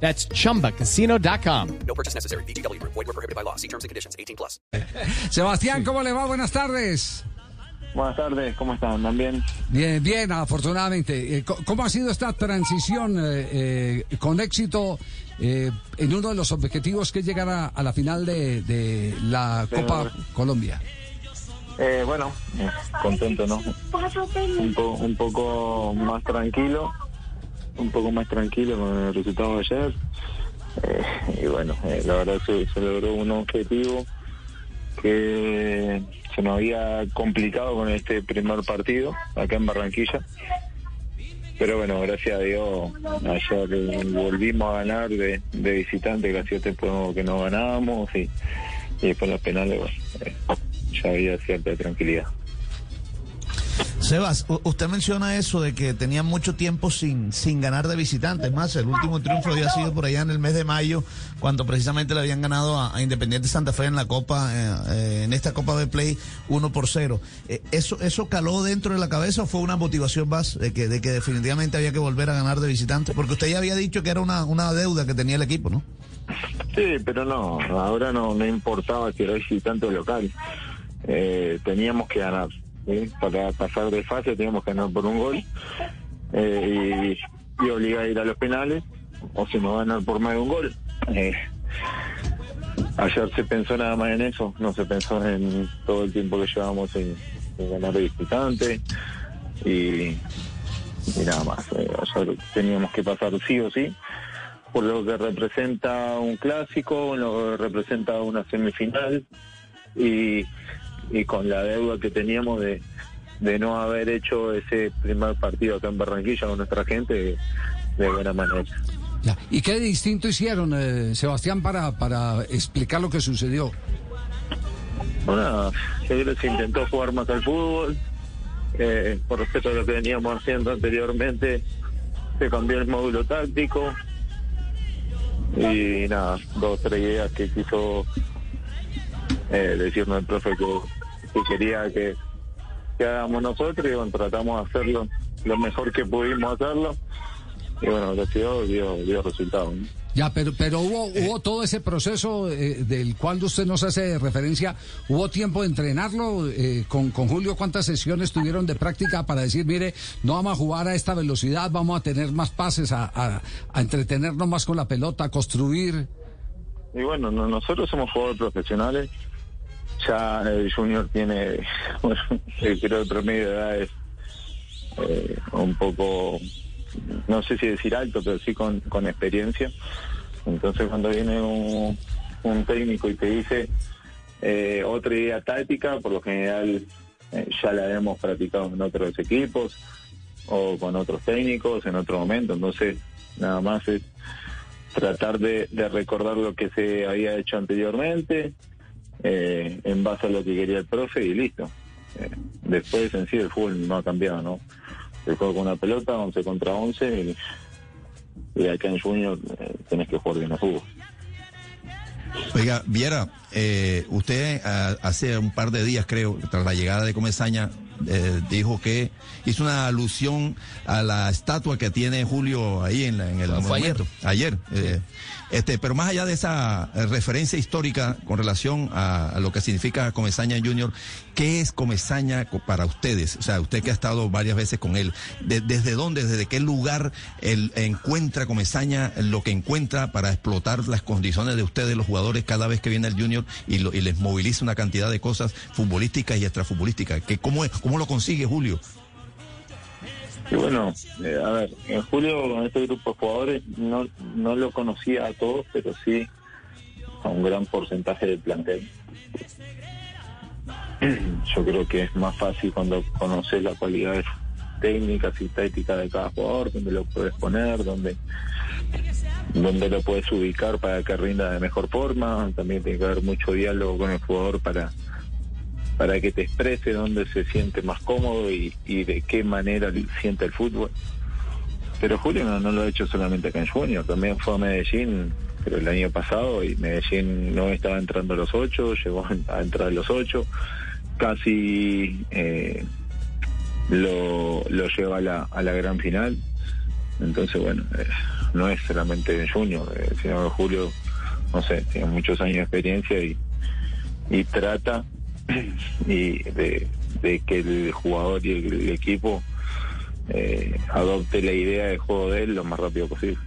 That's chumbacasino.com. No purchase necessary. BGW. Void were prohibited by law. See terms and conditions. 18 plus. Sebastián, ¿cómo le va? Buenas tardes. Buenas tardes, ¿cómo están? ¿También? Bien, bien, afortunadamente. Eh, ¿Cómo ha sido esta transición eh, eh, con éxito eh, en uno de los objetivos que es llegar a, a la final de, de la Copa Colombia? Eh, bueno, eh, contento, ¿no? Un, po- un poco más tranquilo, un poco más tranquilo con el resultado de ayer. Eh, y bueno, eh, la verdad se, logró un objetivo que se nos había complicado con este primer partido acá en Barranquilla. Pero bueno, gracias a Dios, ayer volvimos a ganar de, de visitante, que hacía tiempo que no ganábamos y, después los penales, bueno, eh, ya había cierta tranquilidad. Sebas, usted menciona eso de que tenía mucho tiempo sin, sin ganar de visitantes. Más, el último triunfo había sido por allá en el mes de mayo, cuando precisamente le habían ganado a, Independiente Santa Fe en la Copa, eh, eh, en esta Copa de Play 1 por 0. Eh, ¿eso, ¿Eso caló dentro de la cabeza o fue una motivación más de que, de que definitivamente había que volver a ganar de visitantes? Porque usted ya había dicho que era una, una deuda que tenía el equipo, ¿no? Sí, pero no, ahora no, no importaba que era visitante o local. Eh, teníamos que ganar. Para pasar de fase teníamos que ganar por un gol eh, y, y obligar a ir a los penales o si no ganar por más de un gol. Eh, ayer se pensó nada más en eso, no se pensó en todo el tiempo que llevamos en, ganar de visitante y, y nada más. Eh, ayer teníamos que pasar sí o sí por lo que representa un clásico, lo que representa una semifinal y, y con la deuda que teníamos de, de no haber hecho ese primer partido acá en Barranquilla con nuestra gente de, de buena manera. Ya. ¿Y qué distinto hicieron, eh, Sebastián, para, para explicar lo que sucedió? Bueno, yo creo que se intentó jugar más al fútbol, eh, por respeto a lo que veníamos haciendo anteriormente, se cambió el módulo táctico y nada, dos tres ideas que quiso eh, decirnos el profe que, que quería que, que hagamos nosotros y bueno, tratamos de hacerlo lo mejor que pudimos hacerlo y bueno, Dios dio, dio resultados. ¿no? Ya, pero, pero hubo, hubo todo ese proceso eh, del cual usted nos hace referencia. ¿Hubo tiempo de entrenarlo eh, con, con Julio? ¿Cuántas sesiones tuvieron de práctica para decir, mire, no vamos a jugar a esta velocidad, vamos a tener más pases, a, a, a entretenernos más con la pelota, a construir? Y bueno, no- nosotros somos jugadores profesionales. Ya el Junior tiene, bueno, creo el promedio de edad es eh, un poco, no sé si decir alto, pero sí con, con experiencia. Entonces cuando viene un, un técnico y te dice eh, otra idea táctica, por lo general eh, ya la hemos practicado en otros equipos o con otros técnicos en otro momento. Entonces nada más es tratar de recordar lo que se había hecho anteriormente eh, en base a lo que quería el profe y listo. Eh, después en sí el fútbol no ha cambiado, ¿no? Se juega con una pelota, 11 contra 11 y, y acá en Junior eh, tenés que jugar bien al fútbol. Oiga, Viera, eh, usted ah, hace un par de días, creo, tras la llegada de Comesaña, eh, dijo que hizo una alusión a la estatua que tiene Julio ahí en, la- en el Fue monumento. Ayer. eh, este, pero más allá de esa eh, referencia histórica con relación a, a lo que significa Comesaña Junior, ¿qué es Comesaña co- para ustedes? O sea, usted que ha estado varias veces con él, de- ¿desde dónde, desde qué lugar él encuentra Comesaña lo que encuentra para explotar las condiciones de ustedes, los jugadores, cada vez que viene el Junior y, lo- y les moviliza una cantidad de cosas futbolísticas y extrafutbolísticas? ¿Qué, cómo, es, ¿Cómo lo consigue Julio? Y bueno, eh, a ver, en Julio con este grupo de jugadores no, no lo conocía a todos, pero sí a un gran porcentaje del plantel. Yo creo que es más fácil cuando conoces las cualidades técnicas y tácticas de cada jugador, donde lo puedes poner, donde dónde lo puedes ubicar para que rinda de mejor forma. También tiene que haber mucho diálogo con el jugador para para que te exprese dónde se siente más cómodo y, y de qué manera siente el fútbol. Pero Julio no, lo ha hecho solamente acá en Junior, también fue a Medellín pero el año pasado y Medellín no estaba entrando a los ocho, llegó a entrar a los ocho, casi eh, lo, lo lleva a la, a la gran final. Entonces, bueno, eh, no es solamente en Junior, eh, sino que Julio, no sé, tiene muchos años de experiencia y, y trata y de, de que el jugador y el, el equipo eh, adopte la idea de juego de él lo más rápido posible.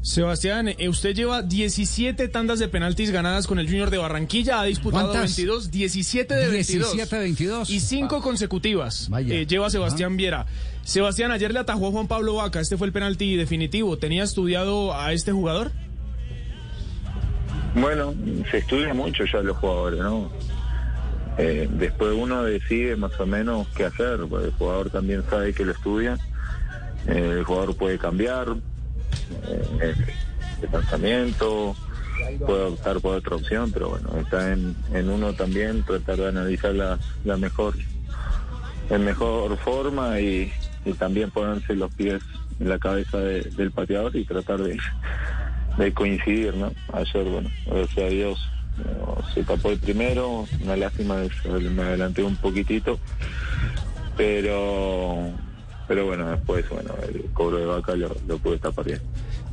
Sebastián, eh, usted lleva 17 tandas de penaltis ganadas con el Junior de Barranquilla, ha disputado ¿Cuántas? 22, 17 de 22. 17 22. Y 5 consecutivas Vaya. eh, lleva Sebastián Viera. Sebastián, ayer le atajó a Juan Pablo Vaca, este fue el penalti definitivo. ¿Tenía estudiado a este jugador? Bueno, se estudia mucho ya los jugadores, ¿no? Eh, después uno decide más o menos qué hacer, porque el jugador también sabe que lo estudia. Eh, el jugador puede cambiar eh, de pensamiento, puede optar por otra opción, pero bueno, está en, en uno también tratar de analizar la, la mejor, en mejor forma y, y también ponerse los pies en la cabeza de- del pateador y tratar de, de coincidir, ¿no? Ayer, bueno, gracias a Dios se tapó el primero, una lástima, me adelanté un poquitito, pero pero bueno, después, bueno, el cobro de vaca lo, lo pude tapar bien.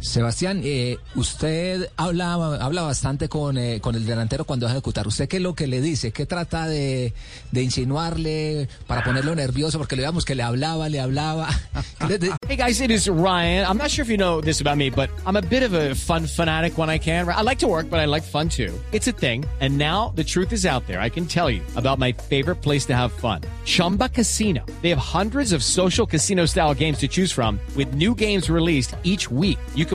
Sebastián, eh, usted habla, habla bastante con, eh, con el delantero cuando va a ejecutar. ¿Usted qué es lo que le dice? ¿Qué trata de, de insinuarle para ponerlo nervioso? Porque le veamos que le hablaba, le hablaba. ¿Qué le di- Hey guys, it is Ryan. I'm not sure if you know this about me, but I'm a bit of a fun fanatic when I can. I like to work, but I like fun too. It's a thing. And now the truth is out there. I can tell you about my favorite place to have fun. Chumba Casino. They have hundreds of social casino style games to choose from with new games released each week. You can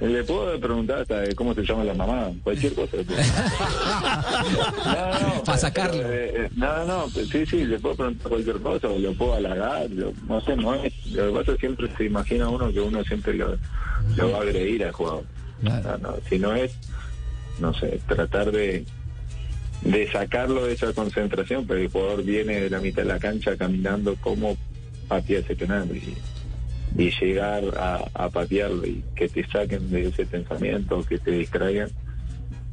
le puedo preguntar hasta cómo se llama la mamá, cualquier cosa. no, no, Pa' sacarlo. eh, eh, no, no, pues sí, sí, le puedo preguntar cualquier cosa, o lo puedo halagar, lo- no sé, no es. Lo que pasa es que siempre se imagina uno que uno siempre lo, lo va a agredir al jugador. No, no, si no es, no sé, tratar de de sacarlo de esa concentración, pero el jugador viene de la mitad de la cancha caminando como patea ese penal y, y llegar a, a patearlo y que te saquen de ese pensamiento, que te distraigan.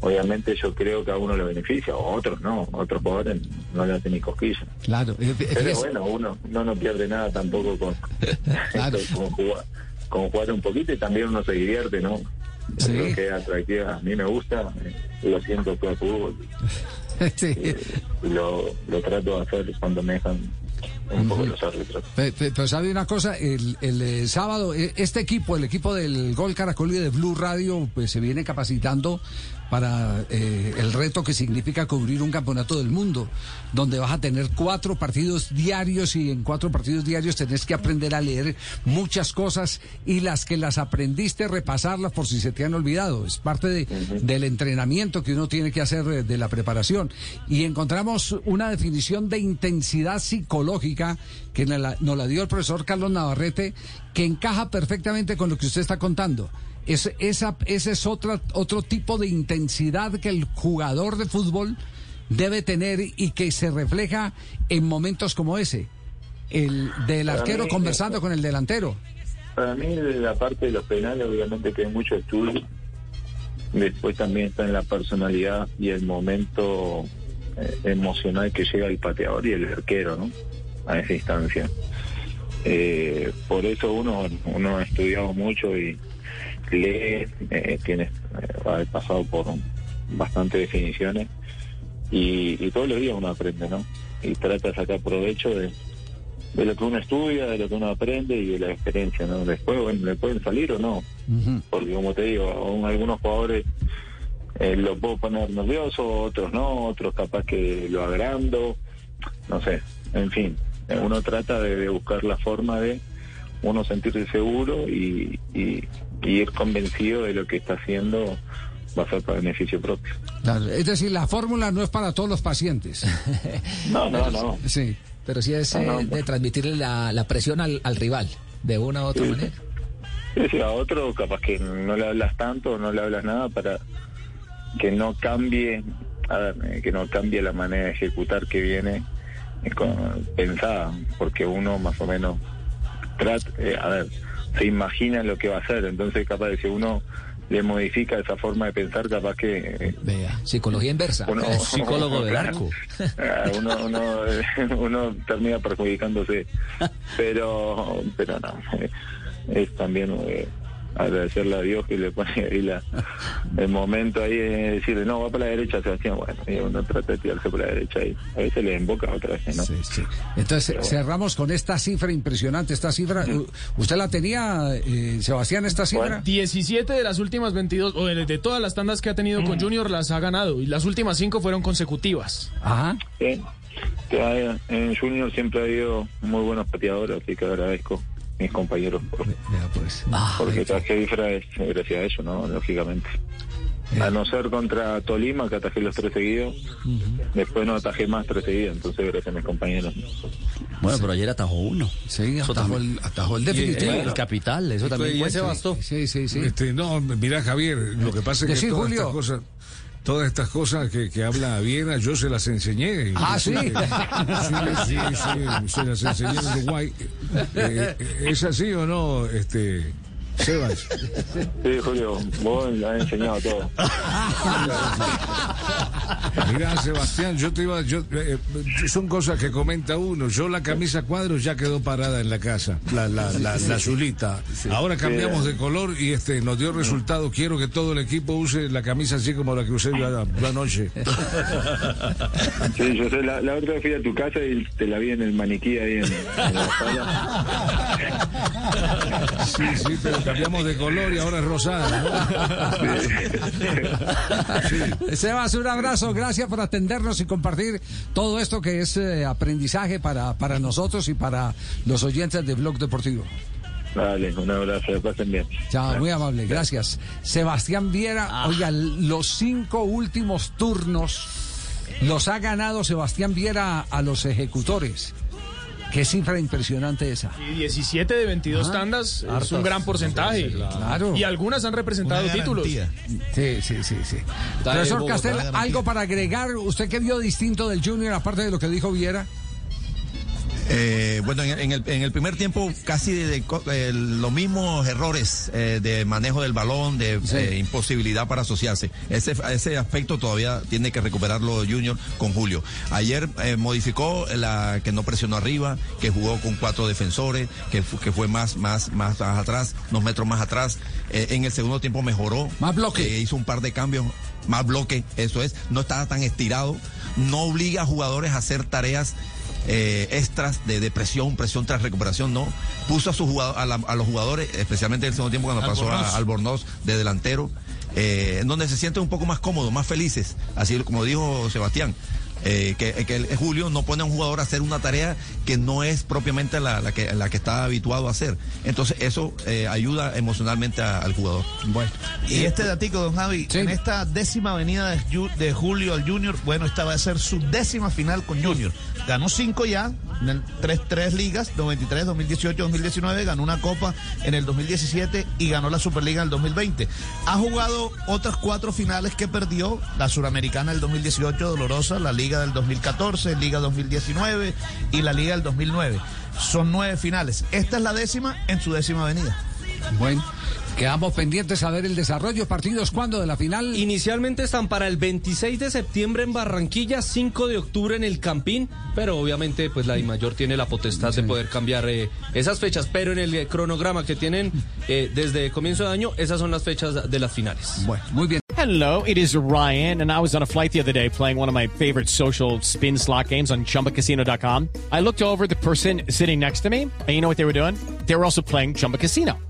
Obviamente yo creo que a uno le beneficia, o a otros no, a otros jugadores no le hacen ni cosquillas. Claro. eh, Pero bueno, uno no, no pierde nada tampoco con, Claro. con, jugar, con jugar un poquito y también uno se divierte, ¿no? Sí. Creo que es atractiva, a mí me gusta, eh, lo siento el fútbol sí. y lo, lo trato de hacer cuando me dejan un poco los árbitros. Pe- pe- Pero sabe una cosa, el, el, eh, sábado, eh, este equipo, el equipo del Gol Caracol y de Blue Radio, pues se viene capacitando para eh, el reto que significa cubrir un campeonato del mundo, donde vas a tener cuatro partidos diarios y en cuatro partidos diarios tenés que aprender a leer muchas cosas y las que las aprendiste repasarlas por si se te han olvidado. Es parte de- del entrenamiento que uno tiene que hacer eh, de la preparación. Y encontramos una definición de intensidad psicológica que nos la, nos la dio el profesor Carlos Navarrete, que encaja perfectamente con lo que usted está contando. Es, esa, ese es otra, otro tipo de intensidad que el jugador de fútbol debe tener y que se refleja en momentos como ese. El del arquero mí, conversando eso- con el delantero. Para mí, la parte de los penales, obviamente que hay mucho estudio. Después también está en la personalidad y el momento eh, emocional que llega el pateador y el arquero, ¿no? A esa instancia. Eh, por eso uno, uno ha estudiado mucho y lee, eh, tiene, eh, ha pasado por bastantes definiciones y, y todos los días uno aprende, ¿no? Y trata de sacar provecho de, de lo que uno estudia, de lo que uno aprende y de la experiencia, ¿no? Después, bueno, le pueden salir o no, porque como te digo, aún algunos jugadores eh, lo puedo poner nervioso, otros no, otros capaz que lo agrando, no sé, en fin, uno trata de, de buscar la forma de uno sentirse seguro y, y- y ir convencido de lo que está haciendo va a ser para beneficio propio. Claro, Es decir, la fórmula no es para todos los pacientes. No, no, no. Sí. Pero sí es No, eh, de transmitirle la, la presión al, al rival, de una u otra Sí. manera. Sí, a otro capaz que no le hablas tanto, no le hablas nada para que no cambie, a ver, eh, que no cambie la manera de ejecutar que viene eh, con- pensada, porque uno más o menos trata, eh, a ver, se imagina lo que va a hacer, entonces capaz de si uno le modifica esa forma de pensar, capaz que eh, Vea, psicología inversa. uno, Psicólogo del arco. Ah, uno, uno, uno termina perjudicándose pero pero no eh, es también eh, agradecerle a Dios que le pone ahí la, el momento ahí de decirle no va para la derecha Sebastián bueno y uno trata de tirarse por la derecha y a veces le emboca otra vez ¿no? Sí, sí. Entonces bueno. cerramos con esta cifra impresionante, esta cifra. U- ¿Usted la tenía, eh, Sebastián, esta cifra? Bueno. 17 de las últimas 22, o de, de todas las tandas que ha tenido con Junior, las ha ganado. Y las últimas cinco fueron consecutivas. Ajá. Sí. En Junior siempre ha habido muy buenos pateadores así que agradezco mis compañeros por, Vea, pues. porque traje cifra es gracias a eso no lógicamente A no ser contra Tolima, que atajé los tres seguidos. Después no atajé más tres seguidos, entonces gracias a mis compañeros. Bueno, pero ayer atajó uno. Sí, Eso atajó también. el, atajó el Y definitivo. el, el capital, eso también y ese bastó. Sí, sí, sí. Este, no, mira Javier, lo que pasa es que todas Julio. estas cosas, todas estas cosas que, que habla Viena, yo se las enseñé. Ah, ¿sí? Sí, sí, sí, se las enseñé en Uruguay. Eh, ¿Es así o no, este, Sebas? Sí, Julio, vos le has enseñado todo. Mira, Sebastián, yo te iba, yo, eh, eh, son cosas que comenta uno. Yo la camisa cuadros ya quedó parada en la casa, la, la, la, la azulita. Ahora cambiamos de color y este nos dio resultado. Quiero que todo el equipo use la camisa así como la que usé yo, yo anoche. Sí, yo sé, la, la otra vez fui a tu casa y te la vi en el maniquí ahí en, en la sala. Sí, sí, pero cambiamos de color y ahora es rosada. ¿no? Sebas, un abrazo, gracias por atendernos y compartir todo esto que es eh, aprendizaje para, para nosotros y para los oyentes de Blog Deportivo. Dale, un abrazo, pasen bien. Chao, muy amable, gracias. Sebastián Viera, oiga, los cinco últimos turnos los ha ganado Sebastián Viera a los ejecutores. Qué cifra impresionante esa. Y 17 de 22 Ajá. tandas es un gran porcentaje. Claro. Y algunas han representado títulos. Sí, sí, sí, sí. Profesor Castel. ¿algo para agregar? ¿Usted qué vio distinto del Junior, aparte de lo que dijo Viera? Eh, bueno, en el, en, el, en el primer tiempo casi de, de co- eh, los mismos errores eh, de manejo del balón, de Sí. eh, imposibilidad para asociarse. Ese, ese aspecto todavía tiene que recuperarlo Junior con Julio. Ayer modificó la que no presionó arriba, que jugó con cuatro defensores, que, que fue más, más, más, atrás, unos metros más atrás. En el segundo tiempo mejoró. Más bloque. Hizo un par de cambios, más bloque, eso es. No estaba tan estirado. No obliga a jugadores a hacer tareas eh, extras de, de presión, presión tras recuperación, no. Puso a, sus a, la- a los jugadores, especialmente en el segundo tiempo cuando pasó a Albornoz de delantero, eh, en donde se sienten un poco más cómodos, más felices, así como dijo Sebastián. Eh, que, que el- Julio no pone a un jugador a hacer una tarea que no es propiamente la, la que, la que está habituado a hacer. Entonces eso eh, ayuda emocionalmente a- al jugador. Bueno. Y este datico, don Javi, Sí. en esta décima avenida de, Ju- de Julio al Junior, bueno, esta va a ser su décima final con Junior. Ganó cinco ya, tres, tres ligas, 93, 2018, 2019, ganó una copa en el 2017 y ganó la Superliga en el 2020. Ha jugado otras cuatro finales que perdió, la Suramericana del 2018, dolorosa, la Liga del 2014, Liga 2019 y la Liga del 2009. Son nueve finales. Esta es la décima en su décima avenida. Bueno, quedamos pendientes a ver el desarrollo. ¿Partidos cuándo de la final? Inicialmente están para el 26 de septiembre en Barranquilla, 5 de octubre en el Campín, pero obviamente pues la DIMAYOR tiene la potestad de poder cambiar eh, esas fechas, pero en el eh, cronograma que tienen eh, desde comienzo de año, esas son las fechas de las finales. Bueno, muy bien. Hello, it is Ryan, and I was on a flight the other day playing one of my favorite social spin slot games on chumbacasino.com. I looked over at the person sitting next to me, and you know what they were doing? They were also playing Chumba Casino.